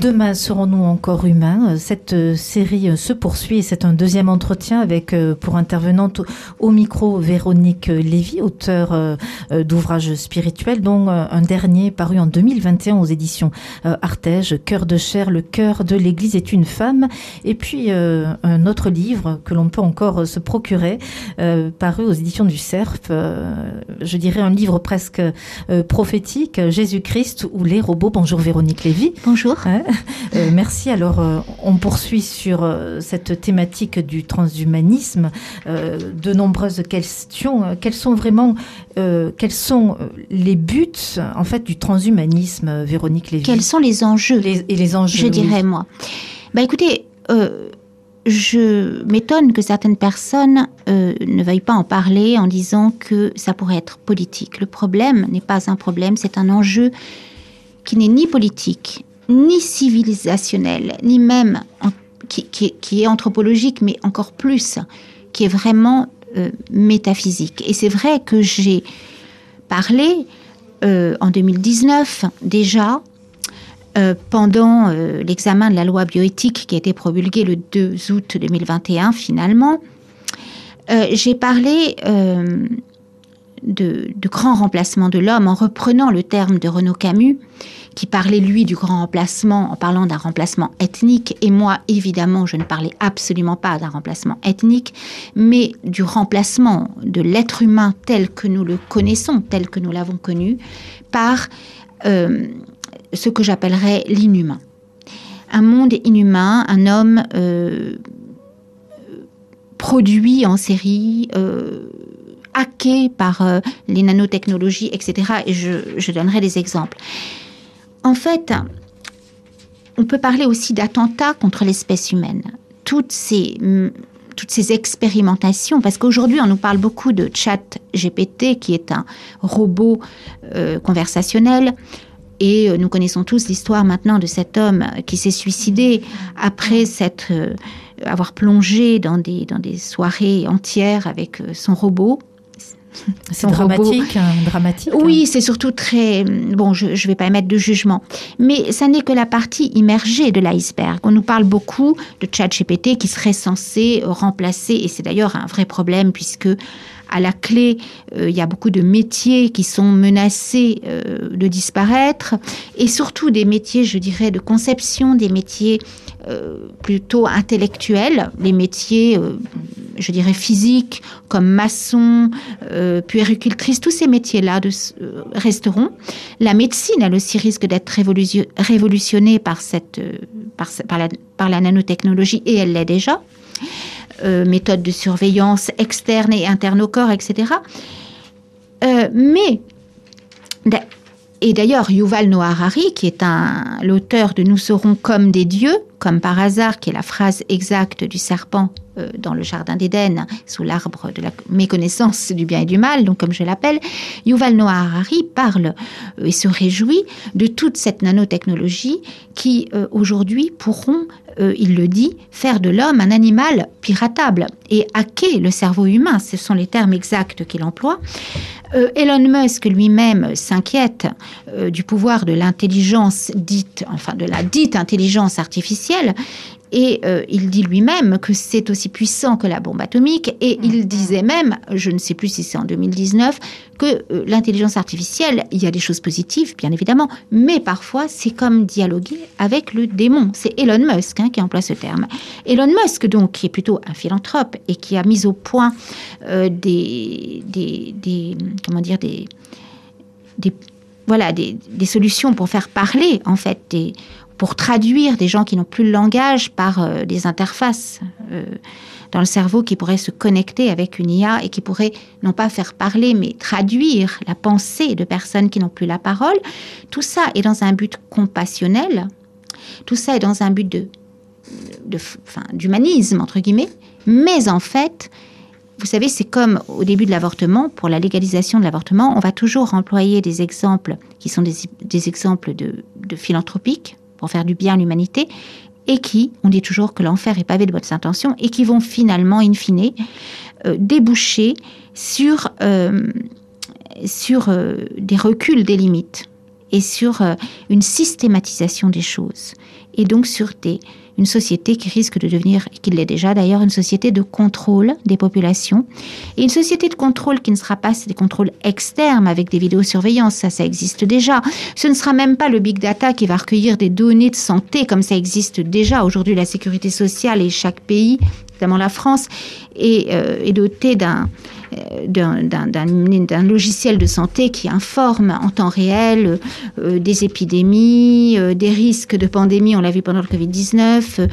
Demain serons-nous encore humains? Cette euh, série euh, se poursuit et c'est un deuxième entretien avec euh, pour intervenante au micro Véronique Lévy, auteure d'ouvrages spirituels, dont un dernier paru en 2021 aux éditions Artege, Cœur de chair, le cœur de l'Église est une femme, et puis un autre livre que l'on peut encore se procurer, paru aux éditions du Cerf, je dirais un livre presque prophétique, Jésus-Christ ou les robots. Bonjour Véronique Lévy. Bonjour. Euh, merci. Alors, euh, on poursuit sur euh, cette thématique du transhumanisme. de nombreuses questions. quels sont vraiment, quels sont les buts en fait du transhumanisme, Véronique Lévy? Quels sont les enjeux? Et les enjeux, je dirais moi. Bah écoutez. je m'étonne que certaines personnes ne veuillent pas en parler en disant que ça pourrait être politique. Le problème n'est pas un problème, c'est un enjeu qui n'est ni politique ni civilisationnel, ni même qui, est anthropologique, mais encore plus, qui est vraiment euh, métaphysique. Et c'est vrai que j'ai parlé euh, en 2019 déjà, euh, pendant l'examen de la loi bioéthique qui a été promulguée le 2 août 2021 finalement, j'ai parlé de, grand remplacement de l'homme en reprenant le terme de Renaud Camus qui parlait lui du grand remplacement en parlant d'un remplacement ethnique, et moi évidemment je ne parlais absolument pas d'un remplacement ethnique, mais du remplacement de l'être humain tel que nous le connaissons, tel que nous l'avons connu, par euh, ce que j'appellerais l'inhumain. Un monde inhumain, un homme euh, produit en série, euh, hacké par les nanotechnologies, etc. Et je, je donnerai des exemples. En fait, on peut parler aussi d'attentats contre l'espèce humaine. Toutes ces, toutes ces expérimentations, parce qu'aujourd'hui on nous parle beaucoup de chat GPT, qui est un robot euh, conversationnel, et euh, nous connaissons tous l'histoire maintenant de cet homme qui s'est suicidé après euh, avoir plongé dans des, dans des soirées entières avec son robot. C'est dramatique, hein, dramatique. Oui, hein. c'est surtout très. Bon, je ne vais pas émettre de jugement. Mais ça n'est que la partie immergée de l'iceberg. On nous parle beaucoup de ChatGPT qui serait censé remplacer, et c'est d'ailleurs un vrai problème puisque à la clé, euh, il y a beaucoup de métiers qui sont menacés euh, de disparaître, et surtout des métiers, je dirais, de conception, des métiers euh, plutôt intellectuels, les métiers, je dirais, physiques, comme maçon, puéricultrice, tous ces métiers-là resteront. La médecine, elle aussi, risque d'être révolutionnée par, cette, par, la, par la nanotechnologie, et elle l'est déjà. Euh, méthodes de surveillance externe et interne au corps, etc. Euh, mais, et d'ailleurs, Yuval Noah Harari, qui est l'auteur de Nous serons comme des dieux, comme par hasard, qui est la phrase exacte du serpent euh, dans le jardin d'Éden, sous l'arbre de la méconnaissance du bien et du mal, donc comme je l'appelle, Yuval Noah Harari parle et se réjouit de toute cette nanotechnologie qui aujourd'hui pourront euh, il le dit, faire de l'homme un animal piratable et hacker le cerveau humain. Ce sont les termes exacts qu'il emploie. Euh, Elon Musk lui-même s'inquiète euh, du pouvoir de l'intelligence dite, enfin de la dite intelligence artificielle. Et euh, il dit lui-même que c'est aussi puissant que la bombe atomique. Et il mm-hmm. disait même, je ne sais plus si c'est en 2019, que euh, l'intelligence artificielle, il y a des choses positives, bien évidemment, mais parfois c'est comme dialoguer avec le démon. C'est Elon Musk hein, qui emploie ce terme. Elon Musk, donc, qui est plutôt un philanthrope et qui a mis au point euh, des, des, comment dire, des, des voilà, des, des, solutions pour faire parler, en fait, des, pour traduire des gens qui n'ont plus le langage par euh, des interfaces euh, dans le cerveau qui pourraient se connecter avec une IA et qui pourraient non pas faire parler, mais traduire la pensée de personnes qui n'ont plus la parole. Tout ça est dans un but compassionnel, tout ça est dans un but de, d'humanisme, entre guillemets, mais en fait, vous savez, c'est comme au début de l'avortement, pour la légalisation de l'avortement, on va toujours employer des exemples qui sont des, exemples de, de philanthropiques, pour faire du bien à l'humanité. et qui, on dit toujours que l'enfer est pavé de bonnes intentions, et qui vont finalement, in fine, euh, déboucher sur, euh, sur euh, des reculs des limites et sur une systématisation des choses, et donc sur des, une société qui risque de devenir, qui l'est déjà d'ailleurs, une société de contrôle des populations. Et une société de contrôle qui ne sera pas des contrôles externes avec des vidéosurveillances, ça, ça existe déjà. Ce ne sera même pas le big data qui va recueillir des données de santé comme ça existe déjà. Aujourd'hui, la sécurité sociale et chaque pays, notamment la France, est, euh, est doté d'un euh, d'un logiciel de santé qui informe en temps réel euh, des épidémies, euh, des risques de pandémie, on l'a vu pendant le Covid-19,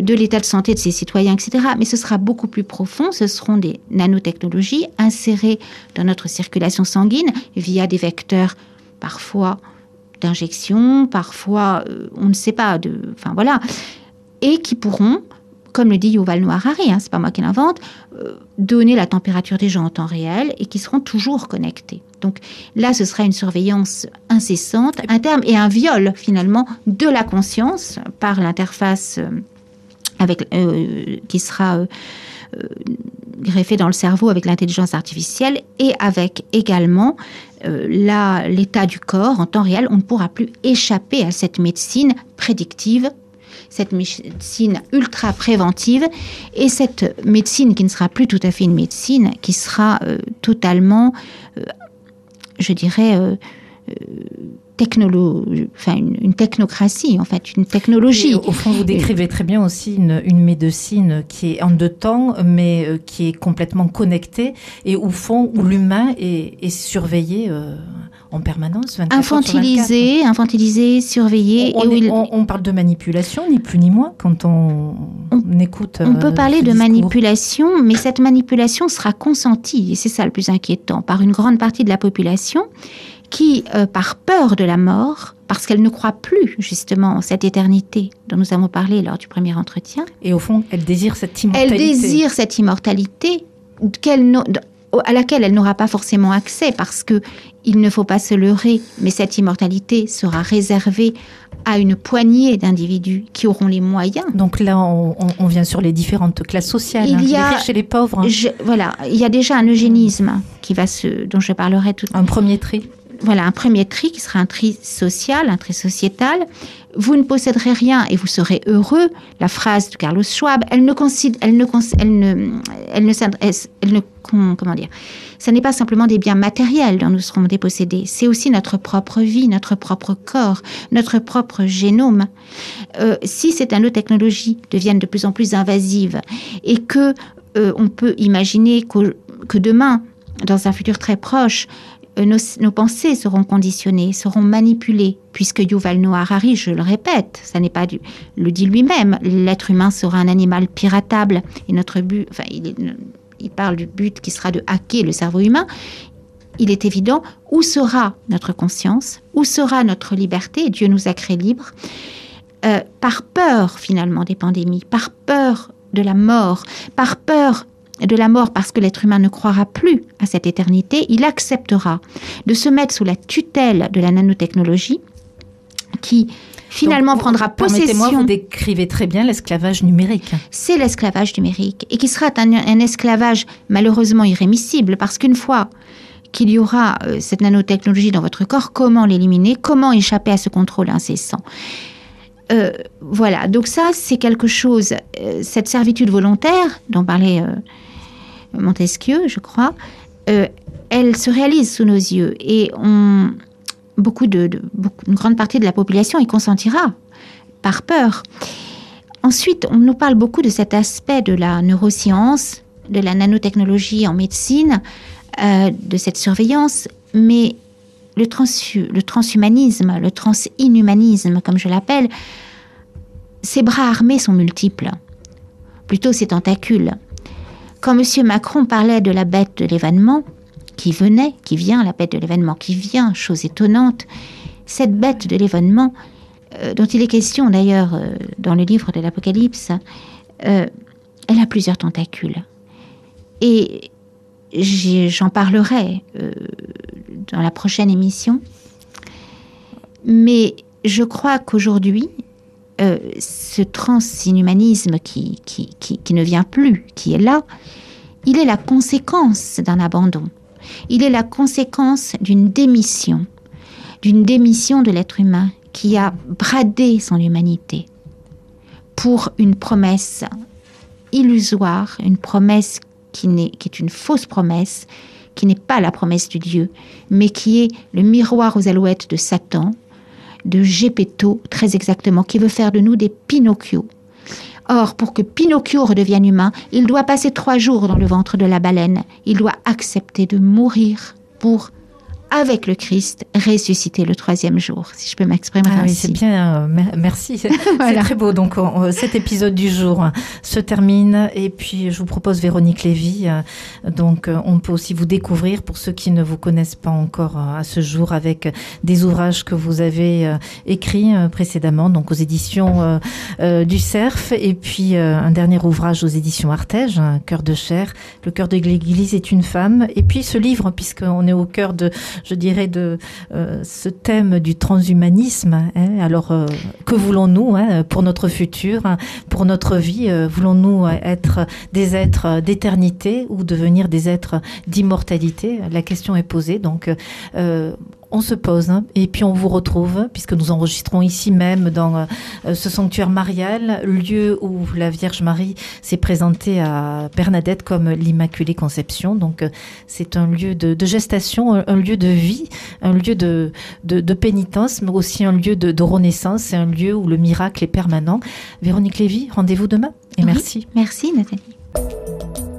de l'état de santé de ses citoyens, etc. Mais ce sera beaucoup plus profond, ce seront des nanotechnologies insérées dans notre circulation sanguine via des vecteurs parfois d'injection, parfois on ne sait pas, de, enfin voilà, et qui pourront comme le dit Yuval Noah Harari, hein, c'est pas moi qui l'invente, euh, donner la température des gens en temps réel et qui seront toujours connectés. Donc là, ce sera une surveillance incessante, un terme et un viol finalement de la conscience par l'interface euh, avec euh, qui sera greffée dans le cerveau avec l'intelligence artificielle et avec également l'état du corps en temps réel. On ne pourra plus échapper à cette médecine prédictive cette médecine ultra préventive et cette médecine qui ne sera plus tout à fait une médecine, qui sera euh, totalement, euh, je dirais, euh, enfin une, technocratie en fait, une technologie. au fond, vous décrivez très bien aussi une, médecine qui est en deux temps, mais qui est complètement connectée et au fond où l'humain est, surveillé en permanence. Infantilisé, infantilisé, surveillé. On, et on, parle de manipulation, ni plus ni moins, quand on, écoute. On peut euh, parler de manipulation, mais cette manipulation sera consentie, et c'est ça le plus inquiétant, par une grande partie de la population qui, euh, par peur de la mort, parce qu'elle ne croit plus justement en cette éternité dont nous avons parlé lors du premier entretien. Et au fond, elle désire cette immortalité. Elle désire cette immortalité à laquelle elle n'aura pas forcément accès parce que il ne faut pas se leurrer, mais cette immortalité sera réservée à une poignée d'individus qui auront les moyens. Donc là, on, vient sur les différentes classes sociales, il hein, y a, les riches et les pauvres. voilà, il y a déjà un eugénisme qui va se, dont je parlerai tout. Un premier tri. Voilà, un premier tri qui sera un tri social, un tri sociétal. Vous ne posséderez rien et vous serez heureux. La phrase de Carlos Schwab, elle ne considère, elle ne, elle ne, elle ne, comment dire, ce n'est pas simplement des biens matériels dont nous serons dépossédés, c'est aussi notre propre vie, notre propre corps, notre propre génome. Euh, si ces nanotechnologies deviennent de plus en plus invasives et que euh, on peut imaginer que demain, dans un futur très proche, euh, nos, pensées seront conditionnées, seront manipulées, puisque Yuval Noah Harari, je le répète, ça n'est pas du, le dit lui-même, l'être humain sera un animal piratable et notre but, enfin, il, parle du but qui sera de hacker le cerveau humain. Il est évident où sera notre conscience, où sera notre liberté. Dieu nous a créés libres. Euh, par peur finalement des pandémies, par peur de la mort, par peur de la mort parce que l'être humain ne croira plus à cette éternité, il acceptera de se mettre sous la tutelle de la nanotechnologie qui finalement prendra possession. moi vous décrivez très bien l'esclavage numérique. C'est l'esclavage numérique et qui sera un, esclavage malheureusement irrémissible parce qu'une fois qu'il y aura euh, cette nanotechnologie dans votre corps, comment l'éliminer, comment échapper à ce contrôle incessant? Euh, voilà, donc ça c'est quelque chose, euh, cette servitude volontaire dont parlait Montesquieu, je crois, euh, elle se réalise sous nos yeux et beaucoup de, une grande partie de la population y consentira par peur. Ensuite, on nous parle beaucoup de cet aspect de la neuroscience, de la nanotechnologie en médecine, euh, de cette surveillance, mais le, le transhumanisme, le transinhumanisme, comme je l'appelle, ses bras armés sont multiples, plutôt ses tentacules. Quand M. Macron parlait de la bête de l'événement, qui venait, qui vient, la bête de l'événement qui vient, chose étonnante, cette bête de l'événement, euh, dont il est question d'ailleurs euh, dans le livre de l'Apocalypse, euh, elle a plusieurs tentacules. Et j'en parlerai dans la prochaine émission. Mais je crois qu'aujourd'hui, euh, ce transinhumanisme qui, qui, qui, ne vient plus, qui est là, il est la conséquence d'un abandon. Il est la conséquence d'une démission, d'une démission de l'être humain qui a bradé son humanité pour une promesse illusoire, une promesse qui, qui est une fausse promesse, qui n'est pas la promesse du Dieu, mais qui est le miroir aux alouettes de Satan, de Gepetto, très exactement, qui veut faire de nous des Pinocchio. Or, pour que Pinocchio redevienne humain, il doit passer trois jours dans le ventre de la baleine. Il doit accepter de mourir pour avec le Christ, ressuscité le troisième jour, si je peux m'exprimer ah ainsi. Oui, c'est bien, euh, merci. C'est très beau. Donc, cet épisode du jour se termine. Et puis, je vous propose Véronique Lévy. Euh, donc, euh, on peut aussi vous découvrir, pour ceux qui ne vous connaissent pas encore à ce jour, avec des ouvrages que vous avez écrits précédemment, donc aux éditions du CERF. Et puis, un dernier ouvrage aux éditions Artege, Cœur de chair. Le cœur de l'Église est une femme. Et puis, ce livre, puisqu'on est au cœur de je dirais, de euh, ce thème du transhumanisme. Hein. Alors, euh, que voulons-nous hein, pour notre futur, pour notre vie euh, Voulons-nous être des êtres d'éternité ou devenir des êtres d'immortalité? La question est posée. Donc, on se pose hein, et puis on vous retrouve puisque nous enregistrons ici même dans euh, ce sanctuaire marial, lieu où la Vierge Marie s'est présentée à Bernadette comme l'Immaculée Conception. Donc euh, c'est un lieu de, gestation, un, lieu de vie, un lieu de, de, pénitence, mais aussi un lieu de, renaissance. C'est un lieu où le miracle est permanent. Véronique Lévy, rendez-vous demain et merci. Merci Nathalie.